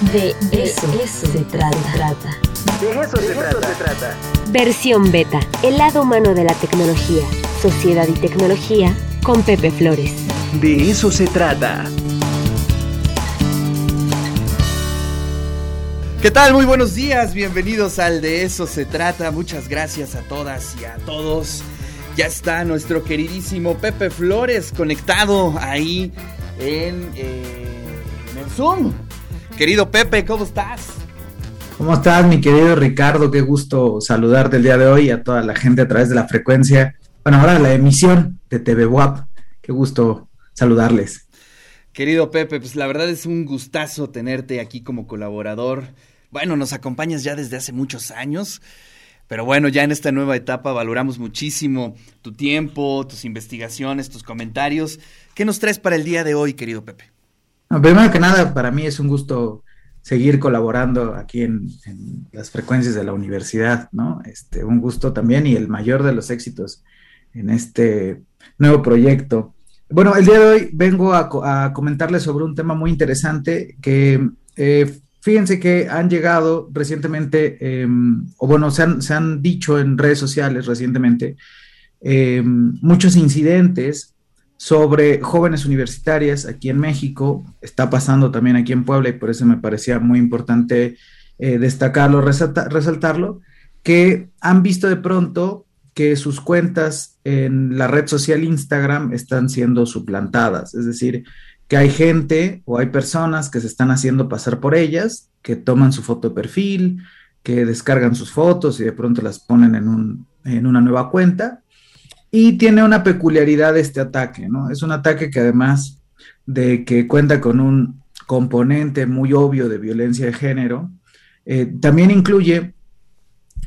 De eso, se trata. De eso, se, trata. Versión beta, el lado humano de la tecnología, sociedad y tecnología, con Pepe Flores. De eso se trata. ¿Qué tal? Muy buenos días, bienvenidos al De eso se trata. Muchas gracias a todas y a todos. Ya está nuestro queridísimo Pepe Flores conectado ahí en, eh, en el Zoom. Querido Pepe, ¿cómo estás? ¿Cómo estás, mi querido Ricardo? Qué gusto saludarte el día de hoy a toda la gente a través de la frecuencia. Bueno, ahora la emisión de TV WAP. Qué gusto saludarles. Querido Pepe, pues la verdad es un gustazo tenerte aquí como colaborador. Bueno, nos acompañas ya desde hace muchos años, pero bueno, ya en esta nueva etapa valoramos muchísimo tu tiempo, tus investigaciones, tus comentarios. ¿Qué nos traes para el día de hoy, querido Pepe? Primero que nada, para mí es un gusto seguir colaborando aquí en, las frecuencias de la universidad, ¿no? Este, un gusto también y el mayor de los éxitos en este nuevo proyecto. Bueno, el día de hoy vengo a, comentarles sobre un tema muy interesante que eh, fíjense que han llegado recientemente, em, o bueno, se han, se han, dicho en redes sociales recientemente, em, muchos incidentes sobre jóvenes universitarias aquí en México, está pasando también aquí en Puebla y por eso me parecía muy importante eh, destacarlo, resaltarlo, que han visto de pronto que sus cuentas en la red social Instagram están siendo suplantadas, es decir, que hay gente o hay personas que se están haciendo pasar por ellas, que toman su foto de perfil, que descargan sus fotos y de pronto las ponen en, un, en una nueva cuenta y tiene una peculiaridad este ataque, ¿no? Es un ataque que además de que cuenta con un componente muy obvio de violencia de género, eh, también incluye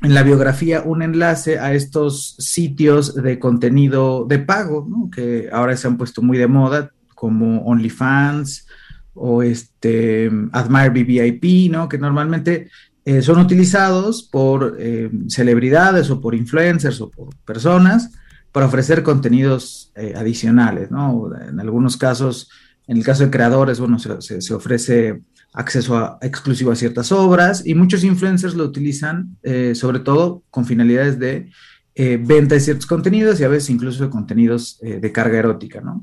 en la biografía un enlace a estos sitios de contenido de pago, ¿no? que ahora se han puesto muy de moda, como OnlyFans o este Admire BBIP, ¿no? que normalmente eh, son utilizados por eh, celebridades o por influencers o por personas para ofrecer contenidos eh, adicionales, ¿no? En algunos casos, en el caso de creadores, bueno, se, ofrece acceso exclusivo a ciertas obras y muchos influencers lo utilizan eh, sobre todo con finalidades de eh, venta de ciertos contenidos y a veces incluso de contenidos de carga erótica, ¿no?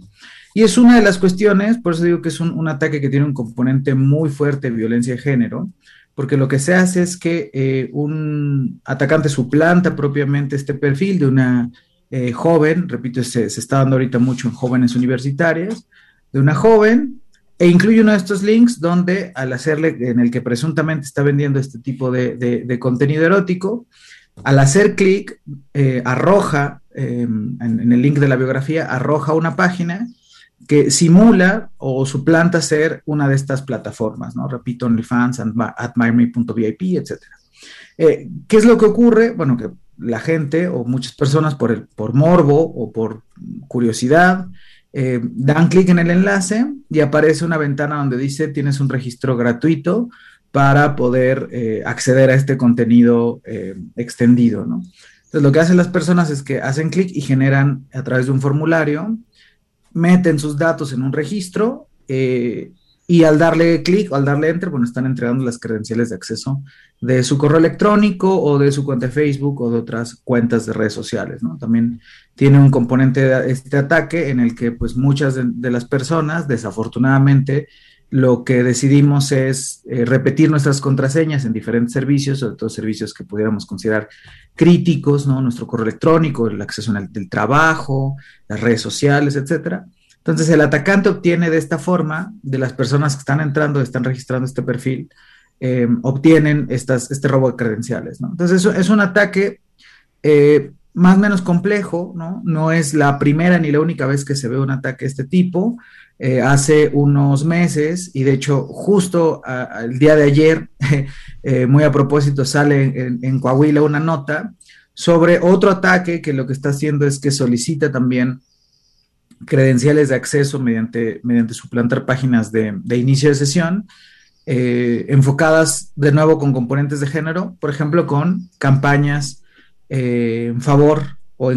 Y es una de las cuestiones, por eso digo que es un, un ataque que tiene un componente muy fuerte de violencia de género, porque lo que se hace es que un atacante suplanta propiamente este perfil de una eh, joven, repito, se, está dando ahorita mucho en jóvenes universitarias, de una joven, e incluye uno de estos links donde al hacerle, en el que presuntamente está vendiendo este tipo de, contenido erótico, al hacer clic, eh, arroja, em, en, el link de la biografía, arroja una página que simula o suplanta ser una de estas plataformas, ¿no? Repito, OnlyFans, admireme.vip, etc. Eh, ¿Qué es lo que ocurre? Bueno, que la gente o muchas personas por, por morbo o por curiosidad eh, dan clic en el enlace y aparece una ventana donde dice tienes un registro gratuito para poder eh, acceder a este contenido eh, extendido, ¿no? Entonces lo que hacen las personas es que hacen clic y generan a través de un formulario, meten sus datos en un registro y al darle clic o al darle enter, bueno, están entregando las credenciales de acceso de su correo electrónico o de su cuenta de Facebook o de otras cuentas de redes sociales, ¿no? También tiene un componente de este ataque en el que pues muchas de, las personas, desafortunadamente, lo que decidimos es eh, repetir nuestras contraseñas en diferentes servicios, sobre todo servicios que pudiéramos considerar críticos, ¿no? Nuestro correo electrónico, el acceso al trabajo, las redes sociales, etcétera entonces el atacante obtiene de esta forma, de las personas que están entrando, están registrando este perfil, eh, obtienen este robo de credenciales. ¿no? Entonces es, es un ataque eh, más o menos complejo, ¿no? No es la primera ni la única vez que se ve un ataque de este tipo. Eh, hace unos meses, y de hecho justo el día de ayer, muy a propósito, sale en Coahuila una nota sobre otro ataque que lo que está haciendo es que solicita también credenciales de acceso mediante, mediante suplantar páginas de, inicio de sesión, eh, enfocadas de nuevo con componentes de género, por ejemplo, con campañas eh, en favor o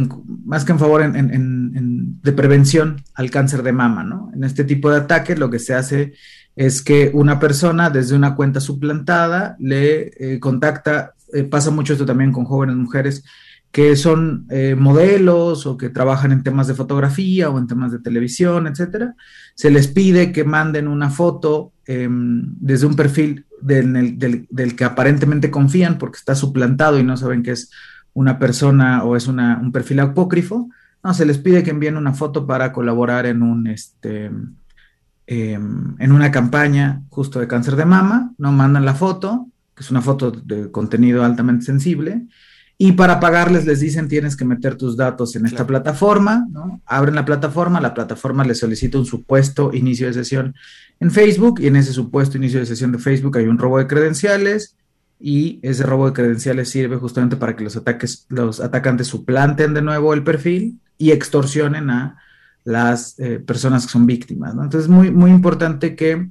más que en favor de prevención al cáncer de mama. ¿no? En este tipo de ataques lo que se hace es que una persona desde una cuenta suplantada le eh, contacta, pasa mucho esto también con jóvenes mujeres que son eh, modelos o que trabajan en temas de fotografía o en temas de televisión, etcétera, se les pide que manden una foto em, desde un perfil del, que aparentemente confían porque está suplantado y no saben que es una persona o es un perfil apócrifo. No, se les pide que envíen una foto para colaborar en un este em, en una campaña justo de cáncer de mama, no mandan la foto, que es una foto de contenido altamente sensible, y para pagarles les dicen tienes que meter tus datos en esta plataforma, ¿no? Abren la plataforma, la plataforma les solicita un supuesto inicio de sesión en Facebook y en ese supuesto inicio de sesión de Facebook hay un robo de credenciales y ese robo de credenciales sirve justamente para que los, ataques, los atacantes suplanten de nuevo el perfil y extorsionen a las eh, personas que son víctimas, ¿no? Entonces es muy, muy importante que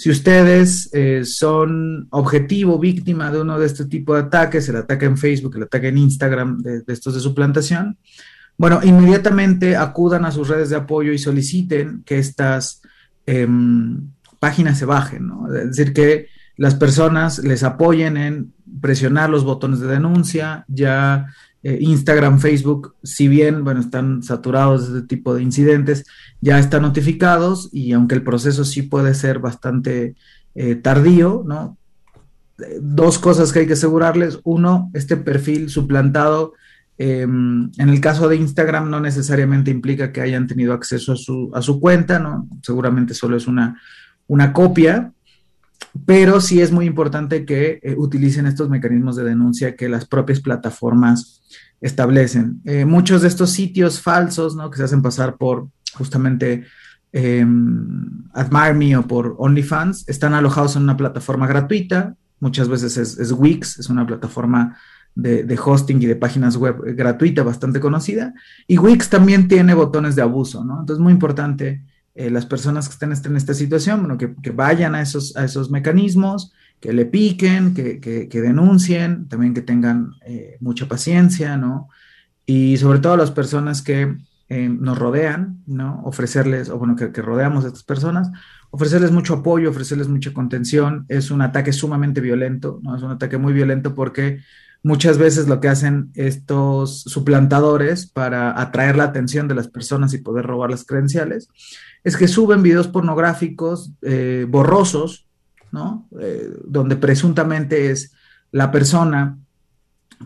si ustedes eh, son objetivo, víctima de uno de este tipo de ataques, el ataque en Facebook, el ataque en Instagram de, estos de suplantación, bueno, inmediatamente acudan a sus redes de apoyo y soliciten que estas em, páginas se bajen, ¿no? Es decir, que las personas les apoyen en presionar los botones de denuncia, ya eh, Instagram, Facebook, si bien, bueno, están saturados de este tipo de incidentes, ya están notificados y aunque el proceso sí puede ser bastante eh, tardío, ¿no? Dos cosas que hay que asegurarles. Uno, este perfil suplantado, em, en el caso de Instagram, no necesariamente implica que hayan tenido acceso a su, a su cuenta, ¿no? Seguramente solo es una, una copia, pero sí es muy importante que eh, utilicen estos mecanismos de denuncia que las propias plataformas establecen. Eh, muchos de estos sitios falsos, ¿no? Que se hacen pasar por justamente eh, Admire Me o por OnlyFans, están alojados en una plataforma gratuita, muchas veces es, Wix, es una plataforma de, de, hosting y de páginas web gratuita bastante conocida, y Wix también tiene botones de abuso, ¿no? Entonces, muy importante eh, las personas que estén en esta situación, bueno, que, vayan a esos, a esos mecanismos, que le piquen, que, denuncien, también que tengan eh, mucha paciencia, ¿no? Y sobre todo las personas que eh, nos rodean, ¿no? Ofrecerles, o bueno, que, rodeamos a estas personas, ofrecerles mucho apoyo, ofrecerles mucha contención. Es un ataque sumamente violento, ¿no? Es un ataque muy violento porque muchas veces lo que hacen estos suplantadores para atraer la atención de las personas y poder robar las credenciales es que suben videos pornográficos eh, borrosos, ¿no? Eh, donde presuntamente es la persona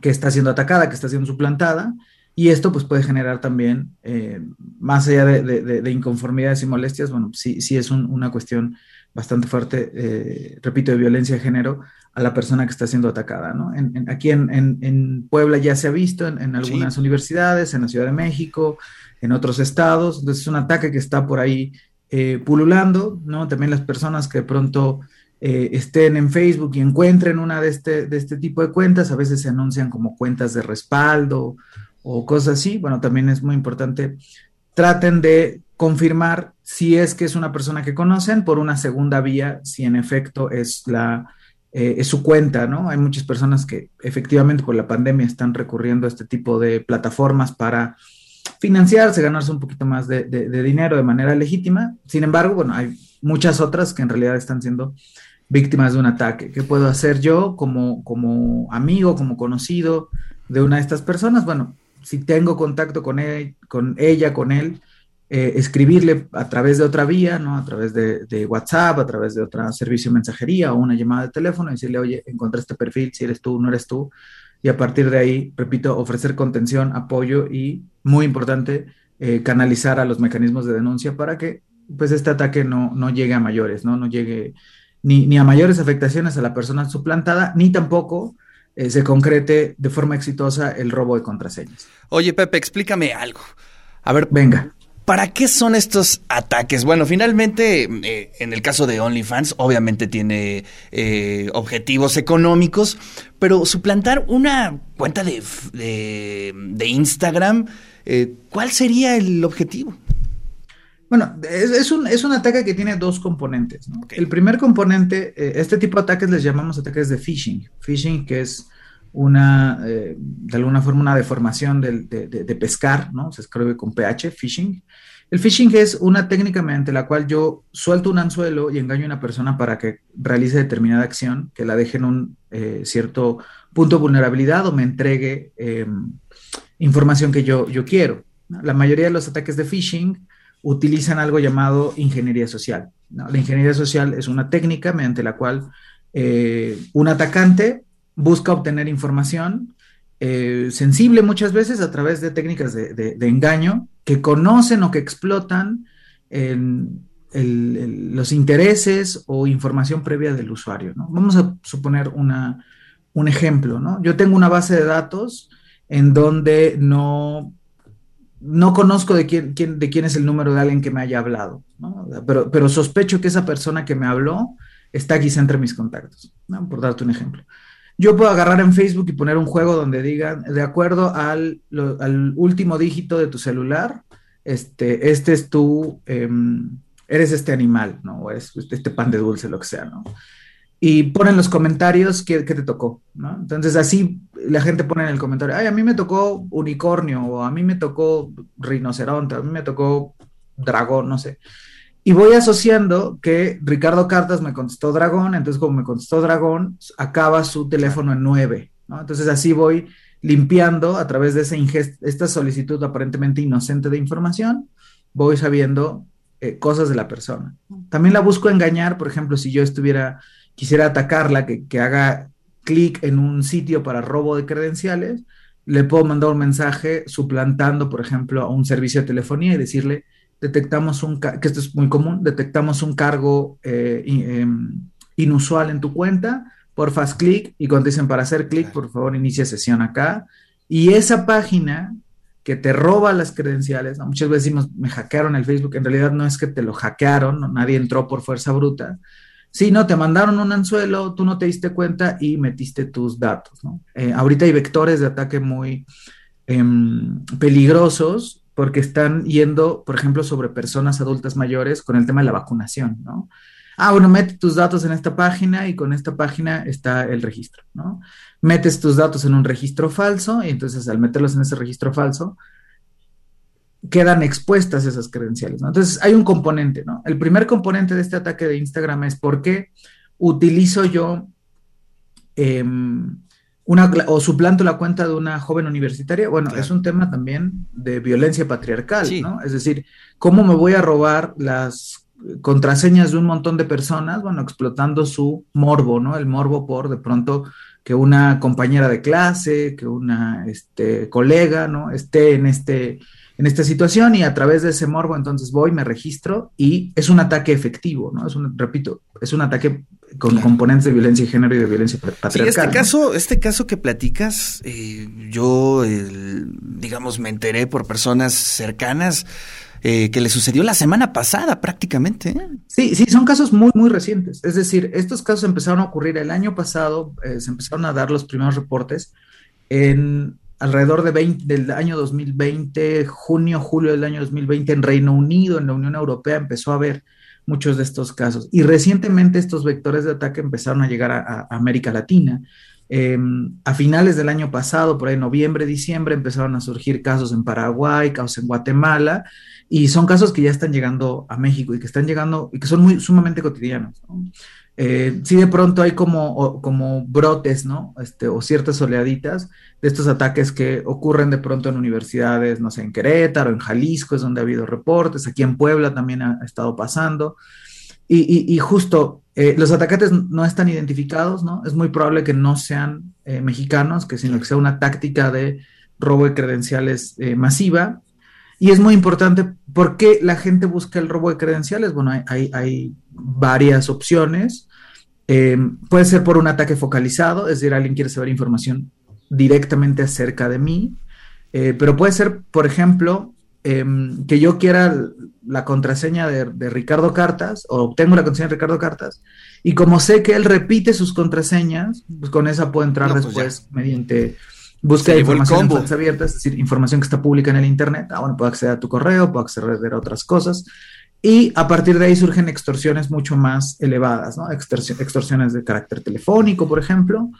que está siendo atacada, que está siendo suplantada, y esto pues puede generar también, eh, más allá de, inconformidades y molestias, bueno, sí, sí es una cuestión bastante fuerte, repito, de violencia de género a la persona que está siendo atacada, ¿no? aquí en, Puebla ya se ha visto, en, algunas universidades, en la Ciudad de México, en otros estados. Entonces es un ataque que está por ahí eh, pululando, ¿no? También las personas que de pronto eh, estén en Facebook y encuentren una de este, de este tipo de cuentas, a veces se anuncian como cuentas de respaldo o cosas así. Bueno, también es muy importante. Traten de confirmar si es que es una persona que conocen por una segunda vía, si en efecto es la, eh, es su cuenta, ¿no? Hay muchas personas que efectivamente por la pandemia están recurriendo a este tipo de plataformas para financiarse, ganarse un poquito más de, dinero de manera legítima. Sin embargo, bueno, hay muchas otras que en realidad están siendo víctimas de un ataque. ¿Qué puedo hacer yo como, como amigo, como conocido de una de estas personas? Bueno, si tengo contacto con, él, con ella, con él, eh, escribirle a través de otra vía, ¿no? A través de, de, WhatsApp, a través de otro servicio de mensajería o una llamada de teléfono y decirle, oye, encontré este perfil, si eres tú, no eres tú, y a partir de ahí, repito, ofrecer contención, apoyo y, muy importante, eh, canalizar a los mecanismos de denuncia para que pues este ataque no, no llegue a mayores, ¿no? No llegue ni, ni, a mayores afectaciones a la persona suplantada, ni tampoco eh, se concrete de forma exitosa el robo de contraseñas. Oye, Pepe, explícame algo. A ver, venga. ¿Para qué son estos ataques? Bueno, finalmente, eh, en el caso de OnlyFans, obviamente tiene eh, objetivos económicos, pero suplantar una cuenta de, de, Instagram, eh, ¿cuál sería el objetivo? Bueno, es, un, es un ataque que tiene dos componentes. El primer componente, este tipo de ataques les llamamos ataques de phishing. Phishing, que es una, de alguna forma, una deformación de, de, de pescar, ¿no? Se escribe con PH, phishing El phishing es una técnica mediante la cual yo suelto un anzuelo y engaño a una persona para que realice determinada acción, que la deje en un eh, cierto punto de vulnerabilidad o me entregue em, información que yo, yo quiero. La mayoría de los ataques de phishing utilizan algo llamado ingeniería social. La ingeniería social es una técnica mediante la cual eh, un atacante busca obtener información eh, sensible muchas veces a través de técnicas de, engaño que conocen o que explotan los intereses o información previa del usuario. Vamos a suponer una, un ejemplo. Yo tengo una base de datos en donde no, no conozco de quién, de quién es el número de alguien que me haya hablado, pero, pero sospecho que esa persona que me habló está quizá entre mis contactos, por darte un ejemplo. Yo puedo agarrar en Facebook y poner un juego donde digan, de acuerdo al, último dígito de tu celular, este, este es tu, em, eres este animal, ¿no? O eres este pan de dulce, lo que sea, ¿no? Y ponen los comentarios qué, te tocó, ¿no? Entonces así la gente pone en el comentario, ay, a mí me tocó unicornio, o a mí me tocó rinoceronte, a mí me tocó dragón, no sé. Y voy asociando que Ricardo Cartas me contestó Dragón, entonces como me contestó Dragón, acaba su teléfono en 9, ¿no? Entonces así voy limpiando a través de esa esta solicitud aparentemente inocente de información, voy sabiendo eh, cosas de la persona. También la busco engañar, por ejemplo, si yo estuviera, quisiera atacarla, que, que haga clic en un sitio para robo de credenciales, le puedo mandar un mensaje suplantando, por ejemplo, a un servicio de telefonía y decirle, detectamos un, que esto es muy común, detectamos un cargo eh, em, inusual en tu cuenta, por fast click y cuando dicen para hacer clic, por favor inicia sesión acá. Y esa página que te roba las credenciales, muchas veces decimos, me hackearon el Facebook, en realidad no es que te lo hackearon, nadie entró por fuerza bruta, sino te mandaron un anzuelo, tú no te diste cuenta y metiste tus datos. Eh, ahorita hay vectores de ataque muy em, peligrosos porque están yendo, por ejemplo, sobre personas adultas mayores con el tema de la vacunación, ¿no? Ah, bueno, mete tus datos en esta página y con esta página está el registro, ¿no? Metes tus datos en un registro falso y entonces al meterlos en ese registro falso, quedan expuestas esas credenciales, ¿no? Entonces hay un componente, ¿no? El primer componente de este ataque de Instagram es por qué utilizo yo em, una, o suplanto la cuenta de una joven universitaria, bueno, es un tema también de violencia patriarcal, ¿no? Es decir, ¿cómo me voy a robar las contraseñas de un montón de personas? Bueno, explotando su morbo, ¿no? El morbo por de pronto que una compañera de clase, que una este, colega, ¿no? Esté en este en esta situación y a través de ese morbo entonces voy, me registro y es un ataque efectivo, ¿no? Es un, repito, es un ataque con componentes de violencia de género y de violencia patriarcal. Sí, este caso, este caso que platicas, eh, yo, digamos, me enteré por personas cercanas eh, que le sucedió la semana pasada prácticamente. ¿eh? Sí, sí, son casos muy, muy recientes. Es decir, estos casos empezaron a ocurrir el año pasado, se empezaron a dar los primeros reportes en alrededor de 20, del año 2020, junio, julio del año 2020, en Reino Unido, en la Unión Europea, empezó a haber muchos de estos casos. Y recientemente estos vectores de ataque empezaron a llegar a, América Latina. Em, a finales del año pasado, por ahí noviembre, diciembre, empezaron a surgir casos en Paraguay, casos en Guatemala, y son casos que ya están llegando a México y que están llegando y que son muy sumamente cotidianos. Eh, sí de pronto hay como, como brotes, ¿no? Este, o ciertas oleaditas de estos ataques que ocurren de pronto en universidades, no sé, en Querétaro, en Jalisco es donde ha habido reportes, aquí en Puebla también ha, estado pasando. Y, justo eh, los atacantes no están identificados, ¿no? Es muy probable que no sean eh, mexicanos, que sino que sea una táctica de robo de credenciales masiva. Y es muy importante, ¿por qué la gente busca el robo de credenciales? Bueno, hay, hay varias opciones. Eh, puede ser por un ataque focalizado, es decir, alguien quiere saber información directamente acerca de mí, eh, pero puede ser, por ejemplo, em, que yo quiera la contraseña de, Ricardo Cartas o obtengo la contraseña de Ricardo Cartas y como sé que él repite sus contraseñas, pues con esa puedo entrar pues después mediante de información en abiertas, es decir, información que está pública en el Internet. Ah, bueno, puedo acceder a tu correo, puedo acceder a otras cosas. Y a partir de ahí surgen extorsiones mucho más elevadas, ¿no? extorsiones de carácter telefónico, por ejemplo,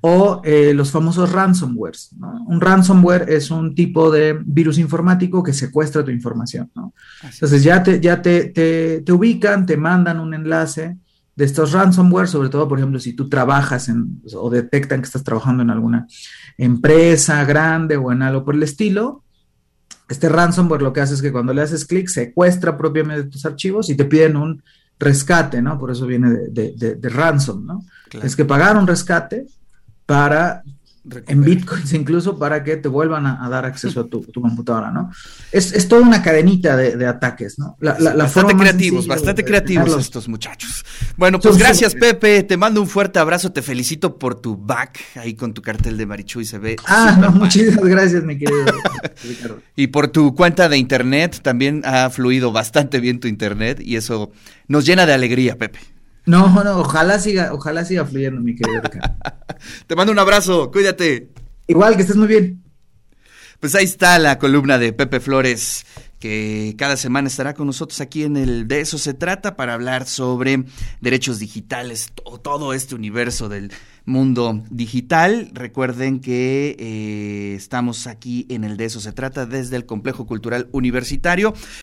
o eh, los famosos ransomwares. ¿no? Un ransomware es un tipo de virus informático que secuestra tu información. ¿no? Entonces ya, te, ya te, te, ubican, te mandan un enlace de estos ransomware, sobre todo, por ejemplo, si tú trabajas en, o detectan que estás trabajando en alguna empresa grande o en algo por el estilo. Este ransomware lo que hace es que cuando le haces clic secuestra propiamente tus archivos y te piden un rescate, ¿no? Por eso viene de, de, ransom, ¿no? Es que pagar un rescate para en bitcoins incluso para que te vuelvan a, dar acceso a tu, computadora, ¿no? Es, es, toda una cadenita de, ataques, ¿no? bastante creativos, bastante creativos estos muchachos. Bueno, pues gracias Pepe, te mando un fuerte abrazo, te felicito por tu back ahí con tu cartel de Marichuy, se ve. Ah, no, muchísimas gracias mi querido Ricardo. y por tu cuenta de internet, también ha fluido bastante bien tu internet y eso nos llena de alegría, Pepe. No, no, ojalá siga, ojalá siga fluyendo, mi querido Te mando un abrazo, cuídate. Igual, que estés muy bien. Pues ahí está la columna de Pepe Flores, que cada semana estará con nosotros aquí en el De eso se trata para hablar sobre derechos digitales, todo este universo del mundo digital. Recuerden que eh, estamos aquí en el De eso se trata desde el Complejo Cultural Universitario.